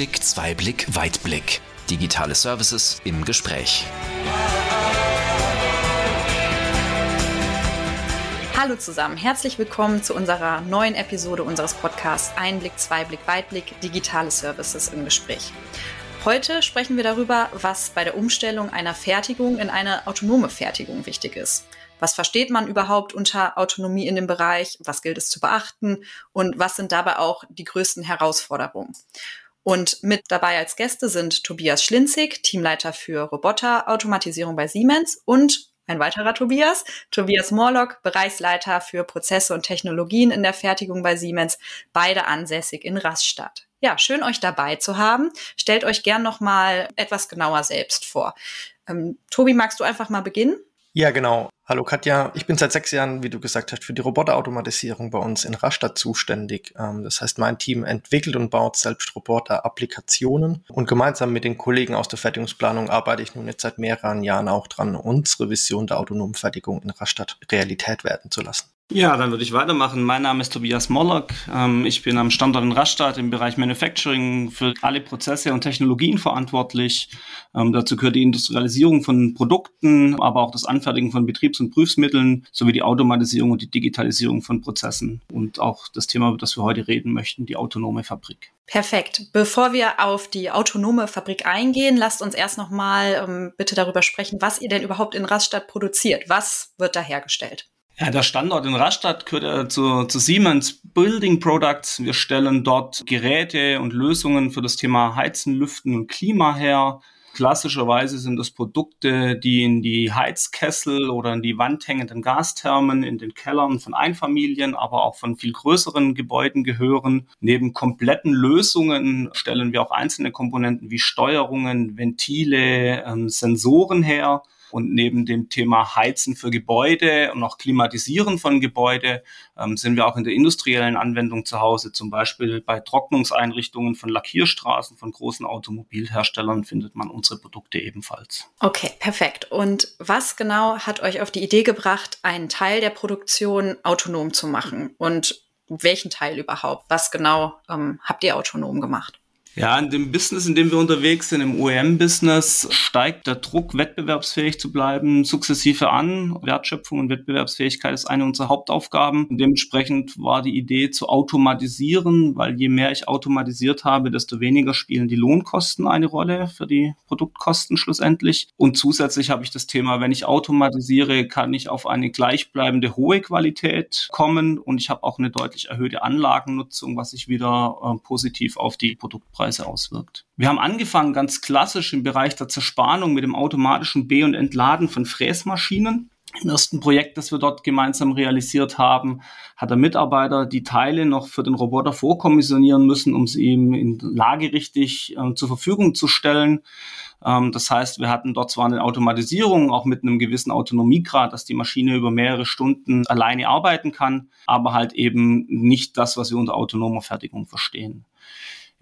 Einblick, Zweiblick, Weitblick. Digitale Services im Gespräch. Hallo zusammen, herzlich willkommen zu unserer neuen Episode unseres Podcasts Einblick, Zweiblick, Weitblick, digitale Services im Gespräch. Heute sprechen wir darüber, was bei der Umstellung einer Fertigung in eine autonome Fertigung wichtig ist. Was versteht man überhaupt unter Autonomie in dem Bereich? Was gilt es zu beachten? Und was sind dabei auch die größten Herausforderungen? Und mit dabei als Gäste sind Tobias Schlinzig, Teamleiter für Roboterautomatisierung bei Siemens und ein weiterer Tobias, Tobias Morlock, Bereichsleiter für Prozesse und Technologien in der Fertigung bei Siemens, beide ansässig in Rastatt. Ja, schön euch dabei zu haben. Stellt euch gern noch mal etwas genauer selbst vor. Ähm, Tobi, magst du einfach mal beginnen? Ja, genau. Hallo Katja, ich bin seit sechs Jahren, wie du gesagt hast, für die Roboterautomatisierung bei uns in Rastatt zuständig. Ähm, das heißt, mein Team entwickelt und baut selbst Roboter-Applikationen und gemeinsam mit den Kollegen aus der Fertigungsplanung arbeite ich nun jetzt seit mehreren Jahren auch dran, unsere Vision der autonomen Fertigung in Rastatt Realität werden zu lassen. Ja, dann würde ich weitermachen. Mein Name ist Tobias Mollock. Ähm, ich bin am Standort in Rastatt im Bereich Manufacturing für alle Prozesse und Technologien verantwortlich. Ähm, dazu gehört die Industrialisierung von Produkten, aber auch das Anfertigen von Betriebs- und Prüfsmitteln sowie die Automatisierung und die Digitalisierung von Prozessen. Und auch das Thema, über das wir heute reden möchten, die autonome Fabrik. Perfekt. Bevor wir auf die autonome Fabrik eingehen, lasst uns erst noch mal ähm, bitte darüber sprechen, was ihr denn überhaupt in Rastatt produziert. Was wird da hergestellt? Ja, der Standort in Rastatt gehört ja zu, zu Siemens Building Products. Wir stellen dort Geräte und Lösungen für das Thema Heizen, Lüften und Klima her. Klassischerweise sind das Produkte, die in die Heizkessel oder in die Wand hängenden Gasthermen in den Kellern von Einfamilien, aber auch von viel größeren Gebäuden gehören. Neben kompletten Lösungen stellen wir auch einzelne Komponenten wie Steuerungen, Ventile, ähm, Sensoren her. Und neben dem Thema Heizen für Gebäude und auch Klimatisieren von Gebäude ähm, sind wir auch in der industriellen Anwendung zu Hause. Zum Beispiel bei Trocknungseinrichtungen von Lackierstraßen von großen Automobilherstellern findet man unsere Produkte ebenfalls. Okay, perfekt. Und was genau hat euch auf die Idee gebracht, einen Teil der Produktion autonom zu machen? Und welchen Teil überhaupt? Was genau ähm, habt ihr autonom gemacht? Ja, in dem Business, in dem wir unterwegs sind, im OEM-Business, steigt der Druck, wettbewerbsfähig zu bleiben, sukzessive an. Wertschöpfung und Wettbewerbsfähigkeit ist eine unserer Hauptaufgaben. Dementsprechend war die Idee zu automatisieren, weil je mehr ich automatisiert habe, desto weniger spielen die Lohnkosten eine Rolle für die Produktkosten schlussendlich. Und zusätzlich habe ich das Thema, wenn ich automatisiere, kann ich auf eine gleichbleibende hohe Qualität kommen und ich habe auch eine deutlich erhöhte Anlagennutzung, was sich wieder äh, positiv auf die Produktpreise Preise auswirkt. Wir haben angefangen ganz klassisch im Bereich der Zerspannung mit dem automatischen Be- und Entladen von Fräsmaschinen. Im ersten Projekt, das wir dort gemeinsam realisiert haben, hat der Mitarbeiter die Teile noch für den Roboter vorkommissionieren müssen, um sie ihm in Lage richtig äh, zur Verfügung zu stellen. Ähm, das heißt, wir hatten dort zwar eine Automatisierung, auch mit einem gewissen Autonomiegrad, dass die Maschine über mehrere Stunden alleine arbeiten kann, aber halt eben nicht das, was wir unter autonomer Fertigung verstehen.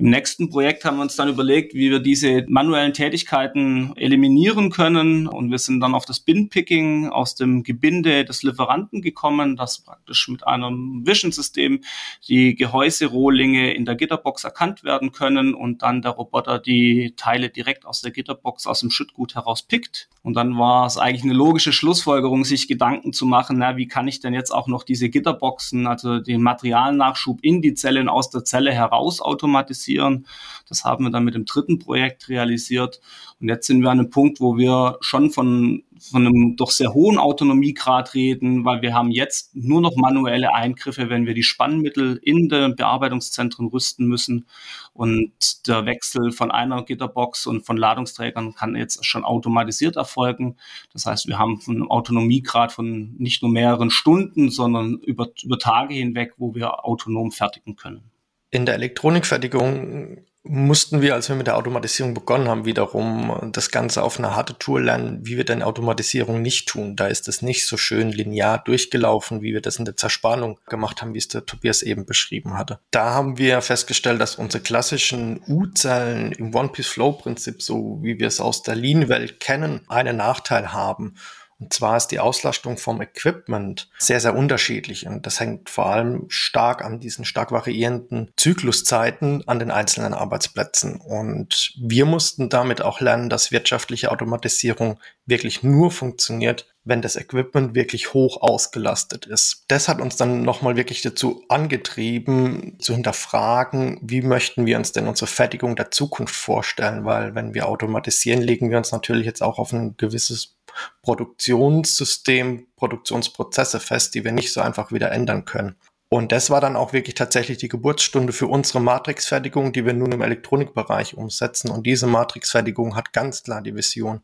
Im nächsten Projekt haben wir uns dann überlegt, wie wir diese manuellen Tätigkeiten eliminieren können. Und wir sind dann auf das Bin-Picking aus dem Gebinde des Lieferanten gekommen, das praktisch mit einem Vision-System die Gehäuserohlinge in der Gitterbox erkannt werden können und dann der Roboter die Teile direkt aus der Gitterbox aus dem Schüttgut heraus pickt. Und dann war es eigentlich eine logische Schlussfolgerung, sich Gedanken zu machen, na, wie kann ich denn jetzt auch noch diese Gitterboxen, also den Materialnachschub in die Zelle und aus der Zelle heraus automatisieren realisieren. Das haben wir dann mit dem dritten Projekt realisiert. Und jetzt sind wir an einem Punkt, wo wir schon von, von einem doch sehr hohen Autonomiegrad reden, weil wir haben jetzt nur noch manuelle Eingriffe, wenn wir die Spannmittel in den Bearbeitungszentren rüsten müssen. Und der Wechsel von einer Gitterbox und von Ladungsträgern kann jetzt schon automatisiert erfolgen. Das heißt, wir haben einen Autonomiegrad von nicht nur mehreren Stunden, sondern über, über Tage hinweg, wo wir autonom fertigen können. In der Elektronikfertigung mussten wir, als wir mit der Automatisierung begonnen haben, wiederum das Ganze auf eine harte Tour lernen, wie wir denn Automatisierung nicht tun. Da ist es nicht so schön linear durchgelaufen, wie wir das in der Zerspannung gemacht haben, wie es der Tobias eben beschrieben hatte. Da haben wir festgestellt, dass unsere klassischen U-Zellen im One-Piece-Flow-Prinzip, so wie wir es aus der Lean-Welt kennen, einen Nachteil haben. Und zwar ist die Auslastung vom Equipment sehr, sehr unterschiedlich. Und das hängt vor allem stark an diesen stark variierenden Zykluszeiten an den einzelnen Arbeitsplätzen. Und wir mussten damit auch lernen, dass wirtschaftliche Automatisierung wirklich nur funktioniert, wenn das Equipment wirklich hoch ausgelastet ist. Das hat uns dann nochmal wirklich dazu angetrieben, zu hinterfragen, wie möchten wir uns denn unsere Fertigung der Zukunft vorstellen, weil wenn wir automatisieren, legen wir uns natürlich jetzt auch auf ein gewisses Produktionssystem, Produktionsprozesse fest, die wir nicht so einfach wieder ändern können. Und das war dann auch wirklich tatsächlich die Geburtsstunde für unsere Matrixfertigung, die wir nun im Elektronikbereich umsetzen. Und diese Matrixfertigung hat ganz klar die Vision,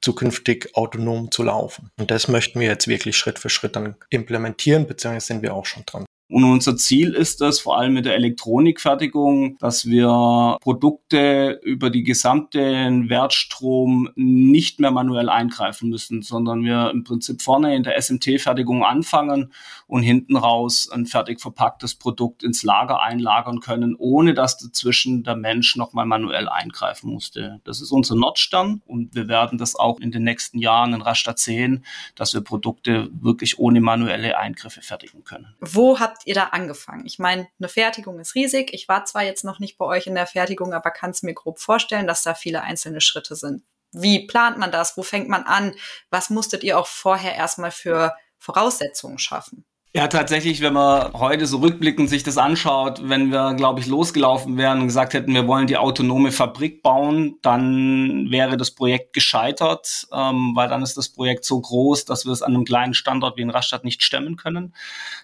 zukünftig autonom zu laufen. Und das möchten wir jetzt wirklich Schritt für Schritt dann implementieren, beziehungsweise sind wir auch schon dran. Und unser Ziel ist es, vor allem mit der Elektronikfertigung, dass wir Produkte über die gesamten Wertstrom nicht mehr manuell eingreifen müssen, sondern wir im Prinzip vorne in der SMT-Fertigung anfangen und hinten raus ein fertig verpacktes Produkt ins Lager einlagern können, ohne dass dazwischen der Mensch nochmal manuell eingreifen musste. Das ist unser Nordstern und wir werden das auch in den nächsten Jahren in Rastatt sehen, dass wir Produkte wirklich ohne manuelle Eingriffe fertigen können. Wo habt ihr da angefangen? Ich meine, eine Fertigung ist riesig. Ich war zwar jetzt noch nicht bei euch in der Fertigung, aber kann es mir grob vorstellen, dass da viele einzelne Schritte sind. Wie plant man das? Wo fängt man an? Was musstet ihr auch vorher erstmal für Voraussetzungen schaffen? Ja, tatsächlich, wenn man heute so rückblickend sich das anschaut, wenn wir, glaube ich, losgelaufen wären und gesagt hätten, wir wollen die autonome Fabrik bauen, dann wäre das Projekt gescheitert, ähm, weil dann ist das Projekt so groß, dass wir es an einem kleinen Standort wie in Rastatt nicht stemmen können.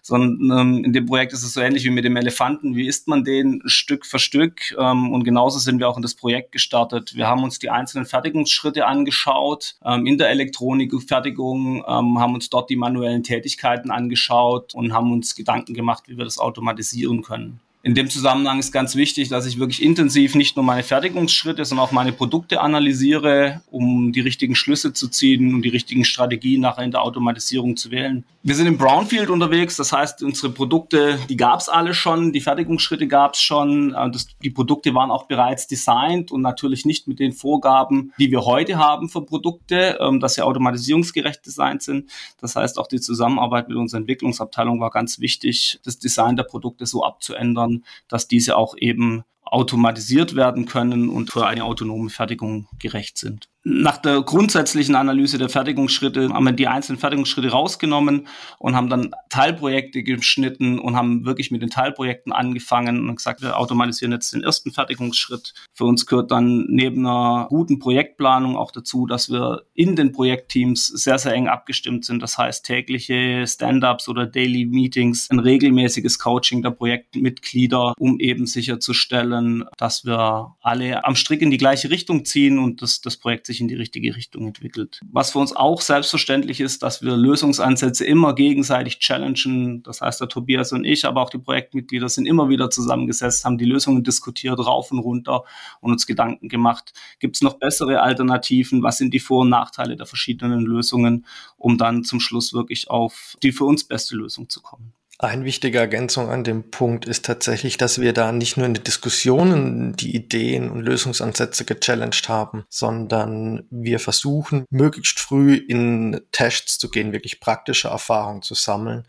Sondern ähm, in dem Projekt ist es so ähnlich wie mit dem Elefanten. Wie isst man den Stück für Stück? Ähm, und genauso sind wir auch in das Projekt gestartet. Wir haben uns die einzelnen Fertigungsschritte angeschaut, ähm, in der Elektronikfertigung, ähm, haben uns dort die manuellen Tätigkeiten angeschaut angeschaut und haben uns Gedanken gemacht, wie wir das automatisieren können. In dem Zusammenhang ist ganz wichtig, dass ich wirklich intensiv nicht nur meine Fertigungsschritte, sondern auch meine Produkte analysiere, um die richtigen Schlüsse zu ziehen und die richtigen Strategien nachher in der Automatisierung zu wählen. Wir sind im Brownfield unterwegs, das heißt, unsere Produkte, die gab es alle schon, die Fertigungsschritte gab es schon, äh, das, die Produkte waren auch bereits designt und natürlich nicht mit den Vorgaben, die wir heute haben für Produkte, ähm, dass sie automatisierungsgerecht designt sind. Das heißt, auch die Zusammenarbeit mit unserer Entwicklungsabteilung war ganz wichtig, das Design der Produkte so abzuändern, dass diese auch eben automatisiert werden können und für eine autonome Fertigung gerecht sind. Nach der grundsätzlichen Analyse der Fertigungsschritte haben wir die einzelnen Fertigungsschritte rausgenommen und haben dann Teilprojekte geschnitten und haben wirklich mit den Teilprojekten angefangen und gesagt, wir automatisieren jetzt den ersten Fertigungsschritt. Für uns gehört dann neben einer guten Projektplanung auch dazu, dass wir in den Projektteams sehr, sehr eng abgestimmt sind. Das heißt tägliche Stand-ups oder Daily Meetings, ein regelmäßiges Coaching der Projektmitglieder, um eben sicherzustellen, dass wir alle am Strick in die gleiche Richtung ziehen und das, das Projekt sich in die richtige Richtung entwickelt. Was für uns auch selbstverständlich ist, dass wir Lösungsansätze immer gegenseitig challengen. Das heißt, der Tobias und ich, aber auch die Projektmitglieder sind immer wieder zusammengesetzt, haben die Lösungen diskutiert, rauf und runter und uns Gedanken gemacht. Gibt es noch bessere Alternativen? Was sind die Vor- und Nachteile der verschiedenen Lösungen, um dann zum Schluss wirklich auf die für uns beste Lösung zu kommen? Eine wichtige Ergänzung an dem Punkt ist tatsächlich, dass wir da nicht nur in den Diskussionen die Ideen und Lösungsansätze gechallenged haben, sondern wir versuchen, möglichst früh in Tests zu gehen, wirklich praktische Erfahrungen zu sammeln,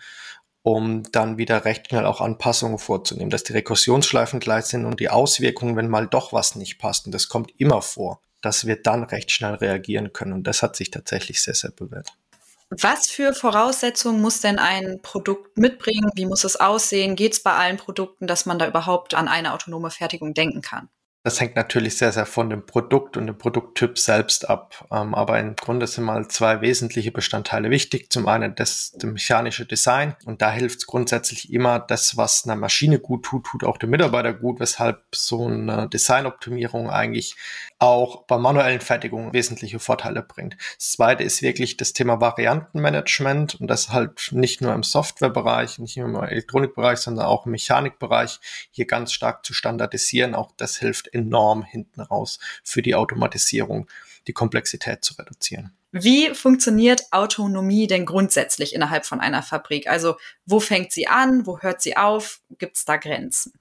um dann wieder recht schnell auch Anpassungen vorzunehmen, dass die Rekursionsschleifen gleich sind und die Auswirkungen, wenn mal doch was nicht passt, und das kommt immer vor, dass wir dann recht schnell reagieren können. Und das hat sich tatsächlich sehr, sehr bewährt. Was für Voraussetzungen muss denn ein Produkt mitbringen? Wie muss es aussehen? Geht es bei allen Produkten, dass man da überhaupt an eine autonome Fertigung denken kann? Das hängt natürlich sehr, sehr von dem Produkt und dem Produkttyp selbst ab. Ähm, aber im Grunde sind mal zwei wesentliche Bestandteile wichtig. Zum einen das, das mechanische Design. Und da hilft es grundsätzlich immer, das, was einer Maschine gut tut, tut auch dem Mitarbeiter gut, weshalb so eine Designoptimierung eigentlich auch bei manuellen Fertigungen wesentliche Vorteile bringt. Das zweite ist wirklich das Thema Variantenmanagement und das halt nicht nur im Softwarebereich, nicht nur im Elektronikbereich, sondern auch im Mechanikbereich hier ganz stark zu standardisieren. Auch das hilft enorm hinten raus für die Automatisierung, die Komplexität zu reduzieren. Wie funktioniert Autonomie denn grundsätzlich innerhalb von einer Fabrik? Also wo fängt sie an, wo hört sie auf? Gibt es da Grenzen?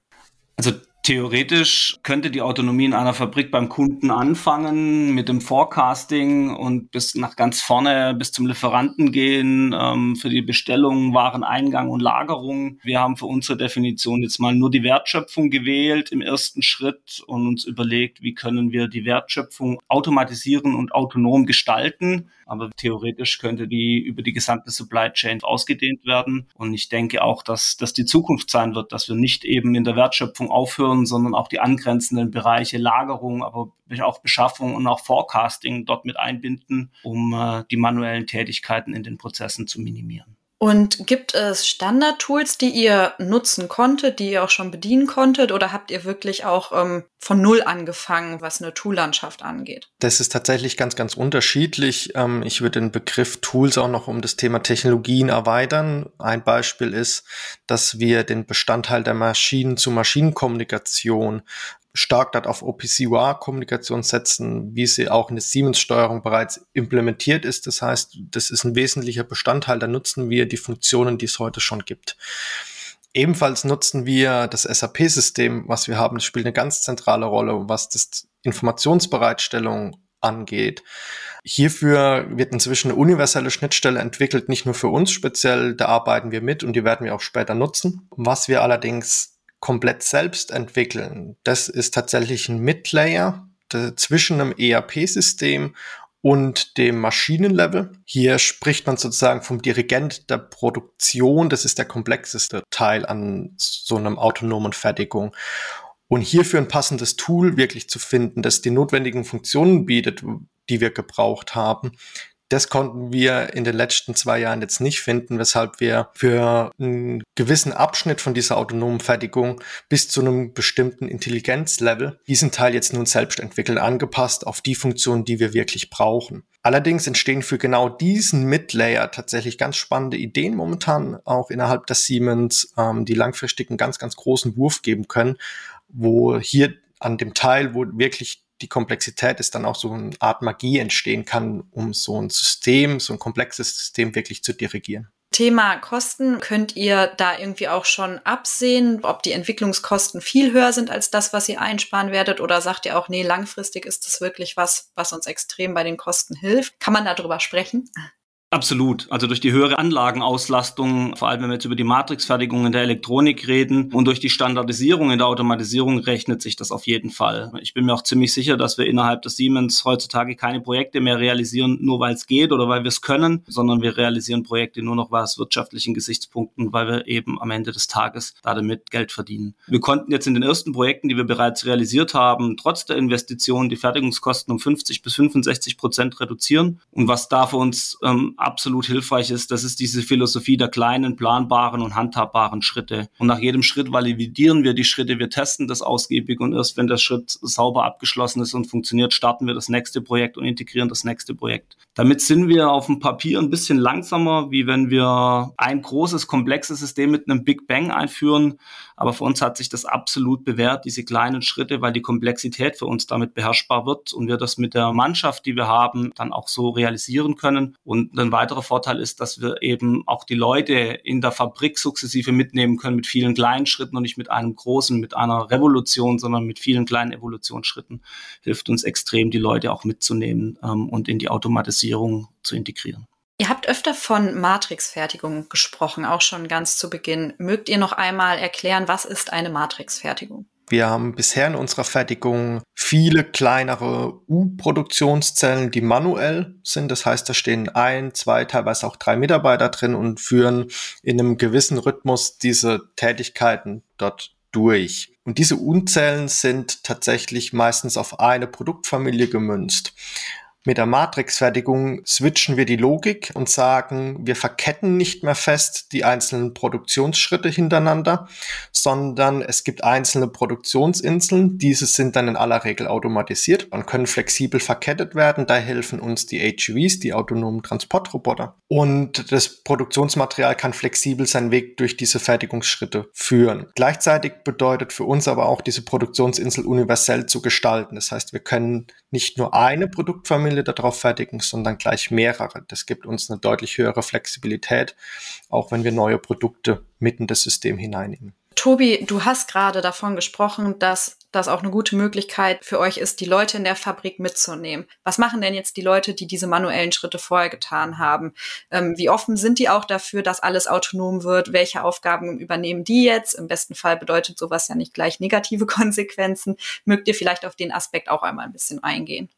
Also Theoretisch könnte die Autonomie in einer Fabrik beim Kunden anfangen mit dem Forecasting und bis nach ganz vorne bis zum Lieferanten gehen ähm, für die Bestellung, Wareneingang und Lagerung. Wir haben für unsere Definition jetzt mal nur die Wertschöpfung gewählt im ersten Schritt und uns überlegt, wie können wir die Wertschöpfung automatisieren und autonom gestalten. Aber theoretisch könnte die über die gesamte Supply Chain ausgedehnt werden. Und ich denke auch, dass das die Zukunft sein wird, dass wir nicht eben in der Wertschöpfung aufhören, sondern auch die angrenzenden Bereiche Lagerung, aber auch Beschaffung und auch Forecasting dort mit einbinden, um äh, die manuellen Tätigkeiten in den Prozessen zu minimieren. Und gibt es Standard-Tools, die ihr nutzen konntet, die ihr auch schon bedienen konntet, oder habt ihr wirklich auch ähm, von Null angefangen, was eine Toollandschaft angeht? Das ist tatsächlich ganz, ganz unterschiedlich. Ähm, ich würde den Begriff Tools auch noch um das Thema Technologien erweitern. Ein Beispiel ist, dass wir den Bestandteil der Maschinen-zu-Maschinen-Kommunikation stark dort auf OPC-UA-Kommunikation setzen, wie sie auch in der Siemens-Steuerung bereits implementiert ist. Das heißt, das ist ein wesentlicher Bestandteil. Da nutzen wir die Funktionen, die es heute schon gibt. Ebenfalls nutzen wir das SAP-System, was wir haben. Das spielt eine ganz zentrale Rolle, was das Informationsbereitstellung angeht. Hierfür wird inzwischen eine universelle Schnittstelle entwickelt, nicht nur für uns speziell, da arbeiten wir mit und die werden wir auch später nutzen. Was wir allerdings komplett selbst entwickeln, das ist tatsächlich ein Midlayer zwischen einem ERP-System und dem Maschinenlevel. Hier spricht man sozusagen vom Dirigent der Produktion. Das ist der komplexeste Teil an so einem autonomen Fertigung. Und hierfür ein passendes Tool wirklich zu finden, das die notwendigen Funktionen bietet, die wir gebraucht haben, das konnten wir in den letzten zwei Jahren jetzt nicht finden, weshalb wir für einen gewissen Abschnitt von dieser autonomen Fertigung bis zu einem bestimmten Intelligenzlevel diesen Teil jetzt nun selbst entwickeln, angepasst auf die Funktionen, die wir wirklich brauchen. Allerdings entstehen für genau diesen Midlayer tatsächlich ganz spannende Ideen momentan auch innerhalb der Siemens, ähm, die langfristig einen ganz, ganz großen Wurf geben können, wo hier an dem Teil, wo wirklich die Komplexität ist, dann auch so eine Art Magie entstehen kann, um so ein System, so ein komplexes System wirklich zu dirigieren. Thema Kosten, könnt ihr da irgendwie auch schon absehen, ob die Entwicklungskosten viel höher sind als das, was ihr einsparen werdet? Oder sagt ihr auch, nee, langfristig ist das wirklich was, was uns extrem bei den Kosten hilft? Kann man darüber sprechen? Absolut. Also durch die höhere Anlagenauslastung, vor allem wenn wir jetzt über die Matrixfertigung in der Elektronik reden und durch die Standardisierung in der Automatisierung rechnet sich das auf jeden Fall. Ich bin mir auch ziemlich sicher, dass wir innerhalb des Siemens heutzutage keine Projekte mehr realisieren, nur weil es geht oder weil wir es können, sondern wir realisieren Projekte nur noch aus wirtschaftlichen Gesichtspunkten, weil wir eben am Ende des Tages damit Geld verdienen. Wir konnten jetzt in den ersten Projekten, die wir bereits realisiert haben, trotz der Investitionen die Fertigungskosten um 50 bis 65 Prozent reduzieren. Und was da für uns ähm, absolut hilfreich ist, das ist diese Philosophie der kleinen, planbaren und handhabbaren Schritte. Und nach jedem Schritt validieren wir die Schritte, wir testen das ausgiebig und erst wenn der Schritt sauber abgeschlossen ist und funktioniert, starten wir das nächste Projekt und integrieren das nächste Projekt. Damit sind wir auf dem Papier ein bisschen langsamer, wie wenn wir ein großes, komplexes System mit einem Big Bang einführen. Aber für uns hat sich das absolut bewährt, diese kleinen Schritte, weil die Komplexität für uns damit beherrschbar wird und wir das mit der Mannschaft, die wir haben, dann auch so realisieren können. Und ein weiterer Vorteil ist, dass wir eben auch die Leute in der Fabrik sukzessive mitnehmen können mit vielen kleinen Schritten und nicht mit einem großen, mit einer Revolution, sondern mit vielen kleinen Evolutionsschritten. Hilft uns extrem, die Leute auch mitzunehmen ähm, und in die Automatisierung zu integrieren. Ihr habt öfter von Matrixfertigung gesprochen, auch schon ganz zu Beginn. Mögt ihr noch einmal erklären, was ist eine Matrixfertigung? Wir haben bisher in unserer Fertigung viele kleinere U-Produktionszellen, die manuell sind. Das heißt, da stehen ein, zwei, teilweise auch drei Mitarbeiter drin und führen in einem gewissen Rhythmus diese Tätigkeiten dort durch. Und diese U-Zellen sind tatsächlich meistens auf eine Produktfamilie gemünzt. Mit der Matrixfertigung switchen wir die Logik und sagen, wir verketten nicht mehr fest die einzelnen Produktionsschritte hintereinander, sondern es gibt einzelne Produktionsinseln. Diese sind dann in aller Regel automatisiert und können flexibel verkettet werden. Da helfen uns die HVs, die autonomen Transportroboter. Und das Produktionsmaterial kann flexibel seinen Weg durch diese Fertigungsschritte führen. Gleichzeitig bedeutet für uns aber auch diese Produktionsinsel universell zu gestalten. Das heißt, wir können nicht nur eine Produktfamilie darauf fertigen, sondern gleich mehrere. Das gibt uns eine deutlich höhere Flexibilität, auch wenn wir neue Produkte mitten in das System hineinnehmen. Tobi, du hast gerade davon gesprochen, dass das auch eine gute Möglichkeit für euch ist, die Leute in der Fabrik mitzunehmen. Was machen denn jetzt die Leute, die diese manuellen Schritte vorher getan haben? Ähm, wie offen sind die auch dafür, dass alles autonom wird? Welche Aufgaben übernehmen die jetzt? Im besten Fall bedeutet sowas ja nicht gleich negative Konsequenzen. Mögt ihr vielleicht auf den Aspekt auch einmal ein bisschen eingehen?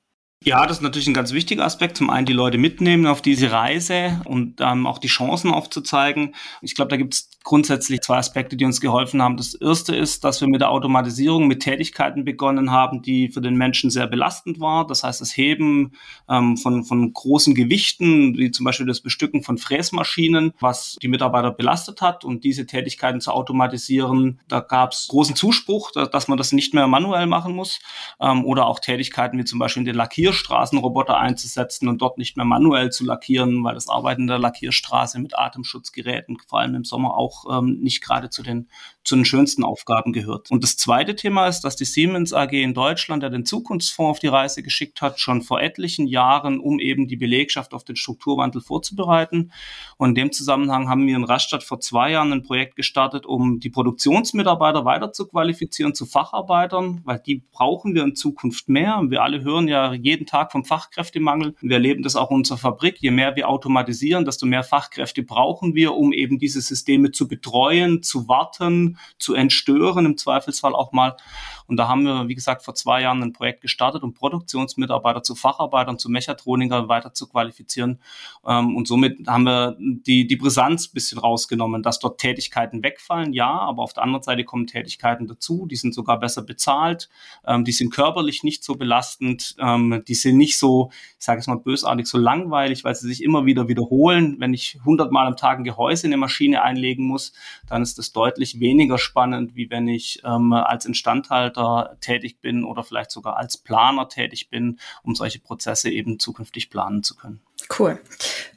Ja, das ist natürlich ein ganz wichtiger Aspekt. Zum einen die Leute mitnehmen auf diese Reise und ähm, auch die Chancen aufzuzeigen. Ich glaube, da gibt es grundsätzlich zwei Aspekte, die uns geholfen haben. Das erste ist, dass wir mit der Automatisierung mit Tätigkeiten begonnen haben, die für den Menschen sehr belastend war. Das heißt, das Heben ähm, von, von großen Gewichten, wie zum Beispiel das Bestücken von Fräsmaschinen, was die Mitarbeiter belastet hat. Und diese Tätigkeiten zu automatisieren, da gab es großen Zuspruch, dass man das nicht mehr manuell machen muss. Ähm, oder auch Tätigkeiten wie zum Beispiel den Lackier Lackierstraßenroboter einzusetzen und dort nicht mehr manuell zu lackieren, weil das Arbeiten der Lackierstraße mit Atemschutzgeräten vor allem im Sommer auch ähm, nicht gerade zu den zu den schönsten Aufgaben gehört. Und das zweite Thema ist, dass die Siemens AG in Deutschland, der den Zukunftsfonds auf die Reise geschickt hat, schon vor etlichen Jahren, um eben die Belegschaft auf den Strukturwandel vorzubereiten. Und in dem Zusammenhang haben wir in Rastatt vor zwei Jahren ein Projekt gestartet, um die Produktionsmitarbeiter weiter zu qualifizieren zu Facharbeitern, weil die brauchen wir in Zukunft mehr. Wir alle hören ja jeden Tag vom Fachkräftemangel. Wir erleben das auch in unserer Fabrik. Je mehr wir automatisieren, desto mehr Fachkräfte brauchen wir, um eben diese Systeme zu betreuen, zu warten, zu entstören, im Zweifelsfall auch mal. Und da haben wir, wie gesagt, vor zwei Jahren ein Projekt gestartet, um Produktionsmitarbeiter zu Facharbeitern, zu Mechatronikern weiter zu qualifizieren. Ähm, und somit haben wir die, die Brisanz ein bisschen rausgenommen, dass dort Tätigkeiten wegfallen, ja, aber auf der anderen Seite kommen Tätigkeiten dazu, die sind sogar besser bezahlt, ähm, die sind körperlich nicht so belastend, ähm, die sind nicht so, ich sage es mal bösartig, so langweilig, weil sie sich immer wieder wiederholen. Wenn ich hundertmal am Tag ein Gehäuse in eine Maschine einlegen muss, dann ist das deutlich weniger spannend, wie wenn ich ähm, als Instandhalter tätig bin oder vielleicht sogar als Planer tätig bin, um solche Prozesse eben zukünftig planen zu können. Cool.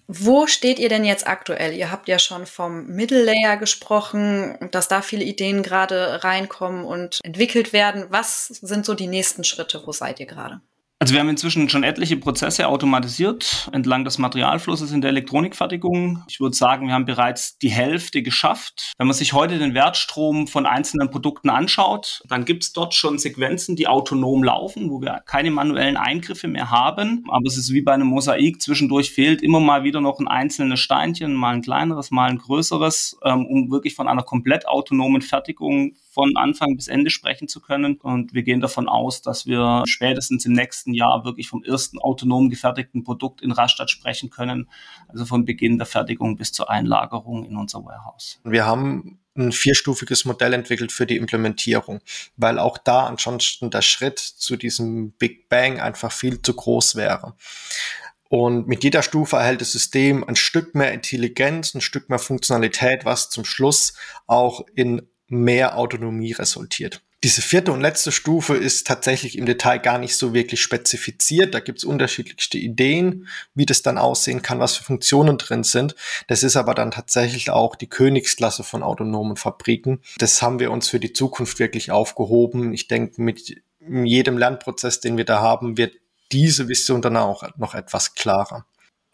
Wo steht ihr denn jetzt aktuell? Ihr habt ja schon vom Middle Layer gesprochen, dass da viele Ideen gerade reinkommen und entwickelt werden. Was sind so die nächsten Schritte? Wo seid ihr gerade? Also wir haben inzwischen schon etliche Prozesse automatisiert entlang des Materialflusses in der Elektronikfertigung. Ich würde sagen, wir haben bereits die Hälfte geschafft. Wenn man sich heute den Wertstrom von einzelnen Produkten anschaut, dann gibt es dort schon Sequenzen, die autonom laufen, wo wir keine manuellen Eingriffe mehr haben. Aber es ist wie bei einem Mosaik. Zwischendurch fehlt immer mal wieder noch ein einzelnes Steinchen, mal ein kleineres, mal ein größeres, ähm, um wirklich von einer komplett autonomen Fertigung von Anfang bis Ende sprechen zu können. Und wir gehen davon aus, dass wir spätestens im nächsten Jahr wirklich vom ersten autonom gefertigten Produkt in Rastatt sprechen können. Also von Beginn der Fertigung bis zur Einlagerung in unser Warehouse. Wir haben ein vierstufiges Modell entwickelt für die Implementierung, weil auch da ansonsten der Schritt zu diesem Big Bang einfach viel zu groß wäre. Und mit jeder Stufe erhält das System ein Stück mehr Intelligenz, ein Stück mehr Funktionalität, was zum Schluss auch in mehr Autonomie resultiert. Diese vierte und letzte Stufe ist tatsächlich im Detail gar nicht so wirklich spezifiziert. Da gibt es unterschiedlichste Ideen, wie das dann aussehen kann, was für Funktionen drin sind. Das ist aber dann tatsächlich auch die Königsklasse von autonomen Fabriken. Das haben wir uns für die Zukunft wirklich aufgehoben. Ich denke, mit jedem Lernprozess, den wir da haben, wird diese Vision dann auch noch etwas klarer.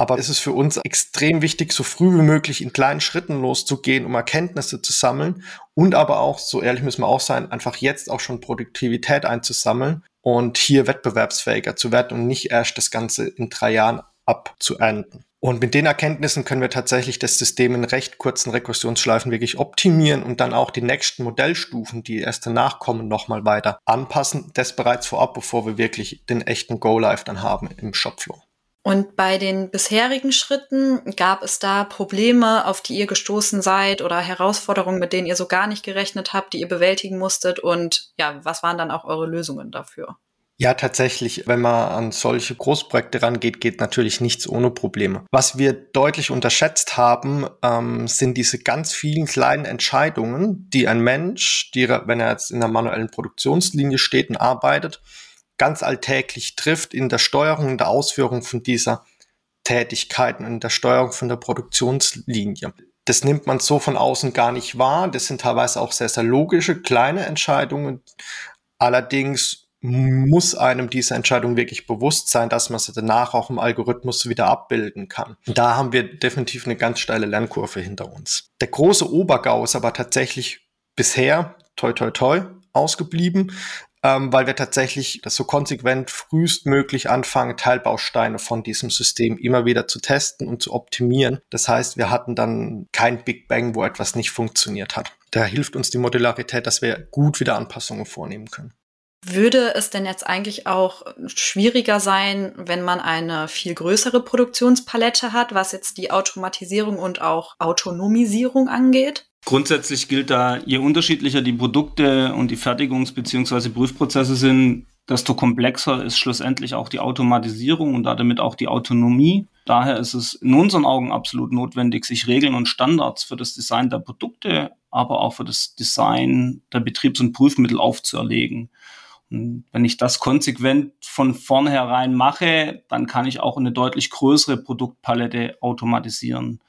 Aber es ist für uns extrem wichtig, so früh wie möglich in kleinen Schritten loszugehen, um Erkenntnisse zu sammeln und aber auch, so ehrlich müssen wir auch sein, einfach jetzt auch schon Produktivität einzusammeln und hier wettbewerbsfähiger zu werden und nicht erst das Ganze in drei Jahren abzuenden. Und mit den Erkenntnissen können wir tatsächlich das System in recht kurzen Rekursionsschleifen wirklich optimieren und dann auch die nächsten Modellstufen, die erst danach kommen, nochmal weiter anpassen. Das bereits vorab, bevor wir wirklich den echten Go-Live dann haben im Shopflow. Und bei den bisherigen Schritten gab es da Probleme, auf die ihr gestoßen seid oder Herausforderungen, mit denen ihr so gar nicht gerechnet habt, die ihr bewältigen musstet? Und ja, was waren dann auch eure Lösungen dafür? Ja, tatsächlich, wenn man an solche Großprojekte rangeht, geht natürlich nichts ohne Probleme. Was wir deutlich unterschätzt haben, ähm, sind diese ganz vielen kleinen Entscheidungen, die ein Mensch, die, wenn er jetzt in der manuellen Produktionslinie steht und arbeitet, ganz alltäglich trifft in der Steuerung, in der Ausführung von dieser Tätigkeiten, in der Steuerung von der Produktionslinie. Das nimmt man so von außen gar nicht wahr. Das sind teilweise auch sehr, sehr logische, kleine Entscheidungen. Allerdings muss einem diese Entscheidung wirklich bewusst sein, dass man sie danach auch im Algorithmus wieder abbilden kann. Da haben wir definitiv eine ganz steile Lernkurve hinter uns. Der große Obergau ist aber tatsächlich bisher, toi toi toi, ausgeblieben ähm, weil wir tatsächlich das so konsequent frühestmöglich anfangen, Teilbausteine von diesem System immer wieder zu testen und zu optimieren. Das heißt, wir hatten dann kein Big Bang, wo etwas nicht funktioniert hat. Da hilft uns die Modularität, dass wir gut wieder Anpassungen vornehmen können. Würde es denn jetzt eigentlich auch schwieriger sein, wenn man eine viel größere Produktionspalette hat, was jetzt die Automatisierung und auch Autonomisierung angeht? Grundsätzlich gilt da, je unterschiedlicher die Produkte und die Fertigungs- bzw. Prüfprozesse sind, desto komplexer ist schlussendlich auch die Automatisierung und damit auch die Autonomie. Daher ist es in unseren Augen absolut notwendig, sich Regeln und Standards für das Design der Produkte, aber auch für das Design der Betriebs- und Prüfmittel aufzuerlegen. Wenn ich das konsequent von vornherein mache, dann kann ich auch eine deutlich größere Produktpalette automatisieren.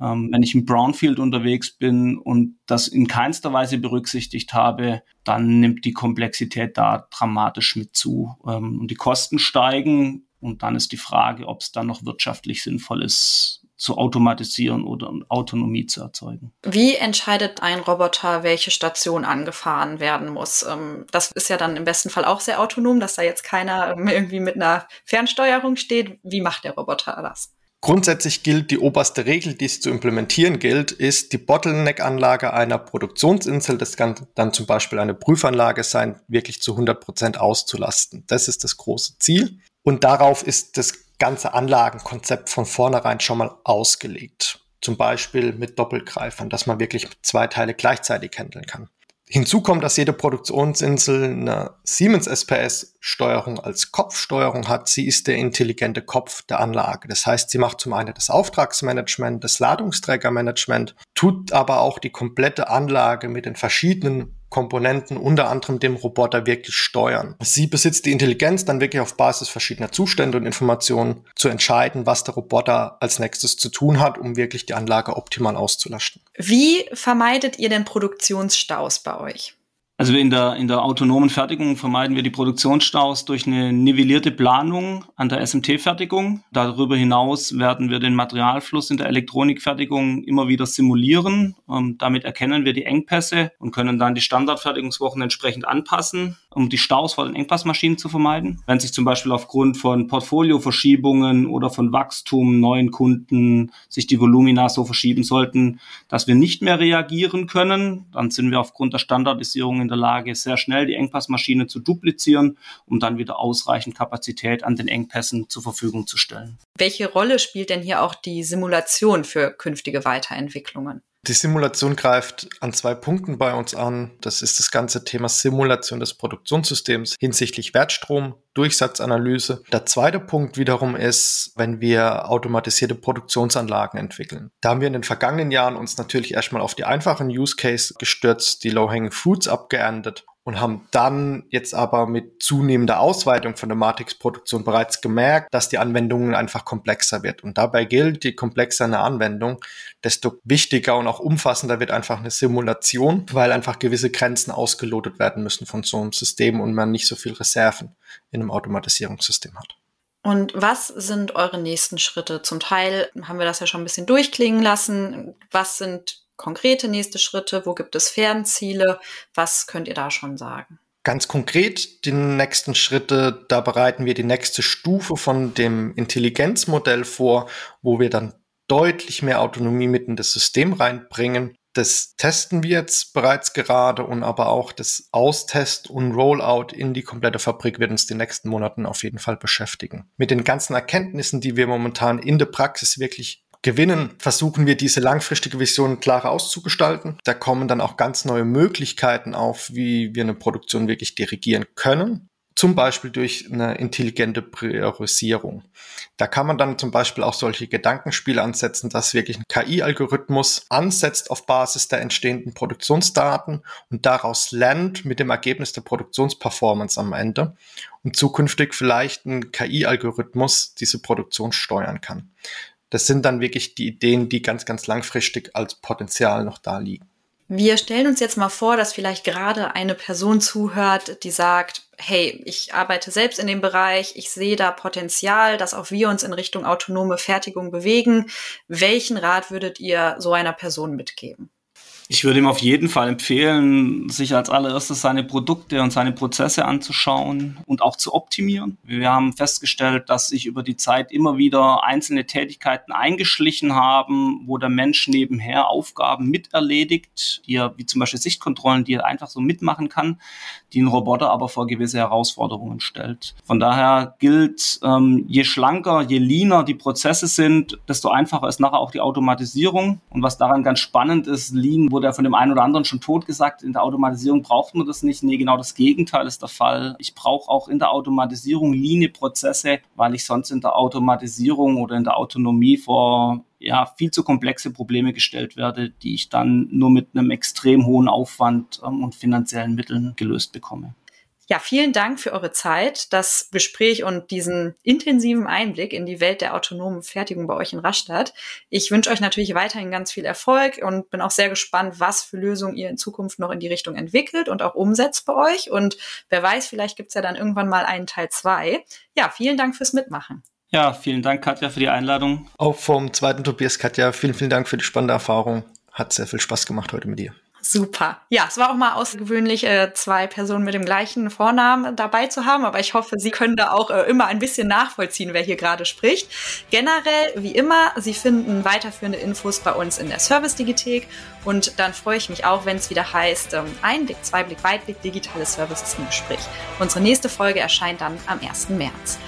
Ähm, wenn ich im Brownfield unterwegs bin und das in keinster Weise berücksichtigt habe, dann nimmt die Komplexität da dramatisch mit zu. Ähm, und die Kosten steigen und dann ist die Frage, ob es dann noch wirtschaftlich sinnvoll ist, zu automatisieren oder Autonomie zu erzeugen. Wie entscheidet ein Roboter, welche Station angefahren werden muss? Ähm, das ist ja dann im besten Fall auch sehr autonom, dass da jetzt keiner irgendwie mit einer Fernsteuerung steht. Wie macht der Roboter das? Grundsätzlich gilt die oberste Regel, die es zu implementieren gilt, ist die Bottleneck-Anlage einer Produktionsinsel, das kann dann zum Beispiel eine Prüfanlage sein, wirklich zu 100 Prozent auszulasten. Das ist das große Ziel. Und darauf ist das ganze Anlagenkonzept von vornherein schon mal ausgelegt. Zum Beispiel mit Doppelgreifern, dass man wirklich zwei Teile gleichzeitig handeln kann. Hinzu kommt, dass jede Produktionsinsel eine Siemens SPS Steuerung als Kopfsteuerung hat. Sie ist der intelligente Kopf der Anlage. Das heißt, sie macht zum einen das Auftragsmanagement, das Ladungsträgermanagement, tut aber auch die komplette Anlage mit den verschiedenen Komponenten, unter anderem dem Roboter, wirklich steuern. Sie besitzt die Intelligenz, dann wirklich auf Basis verschiedener Zustände und Informationen zu entscheiden, was der Roboter als nächstes zu tun hat, um wirklich die Anlage optimal auszulasten. Wie vermeidet ihr denn Produktionsstaus bei euch? Also in der, in der autonomen Fertigung vermeiden wir die Produktionsstaus durch eine nivellierte Planung an der SMT-Fertigung. Darüber hinaus werden wir den Materialfluss in der Elektronikfertigung immer wieder simulieren. Ähm, damit erkennen wir die Engpässe und können dann die Standardfertigungswochen entsprechend anpassen, um die Staus vor den Engpassmaschinen zu vermeiden. Wenn sich zum Beispiel aufgrund von Portfolioverschiebungen oder von Wachstum, neuen Kunden sich die Volumina so verschieben sollten, dass wir nicht mehr reagieren können, dann sind wir aufgrund der Standardisierung in der Lage, sehr schnell die Engpassmaschine zu duplizieren, um dann wieder ausreichend Kapazität an den Engpässen zur Verfügung zu stellen. Welche Rolle spielt denn hier auch die Simulation für künftige Weiterentwicklungen? Die Simulation greift an zwei Punkten bei uns an. Das ist das ganze Thema Simulation des Produktionssystems hinsichtlich Wertstrom, Durchsatzanalyse. Der zweite Punkt wiederum ist, wenn wir automatisierte Produktionsanlagen entwickeln. Da haben wir in den vergangenen Jahren uns natürlich erstmal auf die einfachen Use Case gestürzt, die Low-Hanging Fruits abgeerntet und haben dann jetzt aber mit zunehmender Ausweitung von der Matrix-Produktion bereits gemerkt, dass die Anwendungen einfach komplexer wird. Und dabei gilt, je komplexer eine Anwendung, desto wichtiger und auch umfassender wird einfach eine Simulation, weil einfach gewisse Grenzen ausgelotet werden müssen von so einem System und man nicht so viel Reserven in einem Automatisierungssystem hat. Und was sind eure nächsten Schritte? Zum Teil haben wir das ja schon ein bisschen durchklingen lassen. Was sind konkrete nächste Schritte? Wo gibt es Fernziele? Was könnt ihr da schon sagen? Ganz konkret die nächsten Schritte, da bereiten wir die nächste Stufe von dem Intelligenzmodell vor, wo wir dann deutlich mehr Autonomie mit in das System reinbringen. Das testen wir jetzt bereits gerade und aber auch das Austest und Rollout in die komplette Fabrik wird uns die nächsten Monaten auf jeden Fall beschäftigen. Mit den ganzen Erkenntnissen, die wir momentan in der Praxis wirklich gewinnen, versuchen wir diese langfristige Vision klarer auszugestalten. Da kommen dann auch ganz neue Möglichkeiten auf, wie wir eine Produktion wirklich dirigieren können. Zum Beispiel durch eine intelligente Priorisierung. Da kann man dann zum Beispiel auch solche Gedankenspiele ansetzen, dass wirklich ein KI-Algorithmus ansetzt auf Basis der entstehenden Produktionsdaten und daraus lernt mit dem Ergebnis der Produktionsperformance am Ende und zukünftig vielleicht ein KI-Algorithmus diese Produktion steuern kann das sind dann wirklich die Ideen, die ganz, ganz langfristig als Potenzial noch da liegen. Wir stellen uns jetzt mal vor, dass vielleicht gerade eine Person zuhört, die sagt, hey, ich arbeite selbst in dem Bereich, ich sehe da Potenzial, dass auch wir uns in Richtung autonome Fertigung bewegen. Welchen Rat würdet ihr so einer Person mitgeben? Ich würde ihm auf jeden Fall empfehlen, sich als allererstes seine Produkte und seine Prozesse anzuschauen und auch zu optimieren. Wir haben festgestellt, dass sich über die Zeit immer wieder einzelne Tätigkeiten eingeschlichen haben, wo der Mensch nebenher Aufgaben miterledigt, die er, wie zum Beispiel Sichtkontrollen, die er einfach so mitmachen kann, die ein Roboter aber vor gewisse Herausforderungen stellt. Von daher gilt, ähm, je schlanker, je leaner die Prozesse sind, desto einfacher ist nachher auch die Automatisierung. Und was daran ganz spannend ist, Lean wurde ja von dem einen oder anderen schon tot gesagt, in der Automatisierung braucht man das nicht. Nee, genau das Gegenteil ist der Fall. Ich brauche auch in der Automatisierung Linie-Prozesse, weil ich sonst in der Automatisierung oder in der Autonomie vor ja, viel zu komplexe Probleme gestellt werde, die ich dann nur mit einem extrem hohen Aufwand ähm, und finanziellen Mitteln gelöst bekomme. Ja, vielen Dank für eure Zeit, das Gespräch und diesen intensiven Einblick in die Welt der autonomen Fertigung bei euch in Rastatt. Ich wünsche euch natürlich weiterhin ganz viel Erfolg und bin auch sehr gespannt, was für Lösungen ihr in Zukunft noch in die Richtung entwickelt und auch umsetzt bei euch. Und wer weiß, vielleicht gibt's ja dann irgendwann mal einen Teil zwei. Ja, vielen Dank fürs Mitmachen. Ja, vielen Dank, Katja, für die Einladung. Auch vom zweiten Tobias, Katja, vielen, vielen Dank für die spannende Erfahrung. Hat sehr viel Spaß gemacht heute mit dir. Super. Ja, es war auch mal außergewöhnlich, äh, zwei Personen mit dem gleichen Vornamen dabei zu haben, aber ich hoffe, Sie können da auch äh, immer ein bisschen nachvollziehen, wer hier gerade spricht. Generell, wie immer, Sie finden weiterführende Infos bei uns in der Service-Digithek und dann freue ich mich auch, wenn es wieder heißt, ähm, Einblick, Zweiblick, Weitblick, digitale Services im Gespräch. Unsere nächste Folge erscheint dann am 1. März.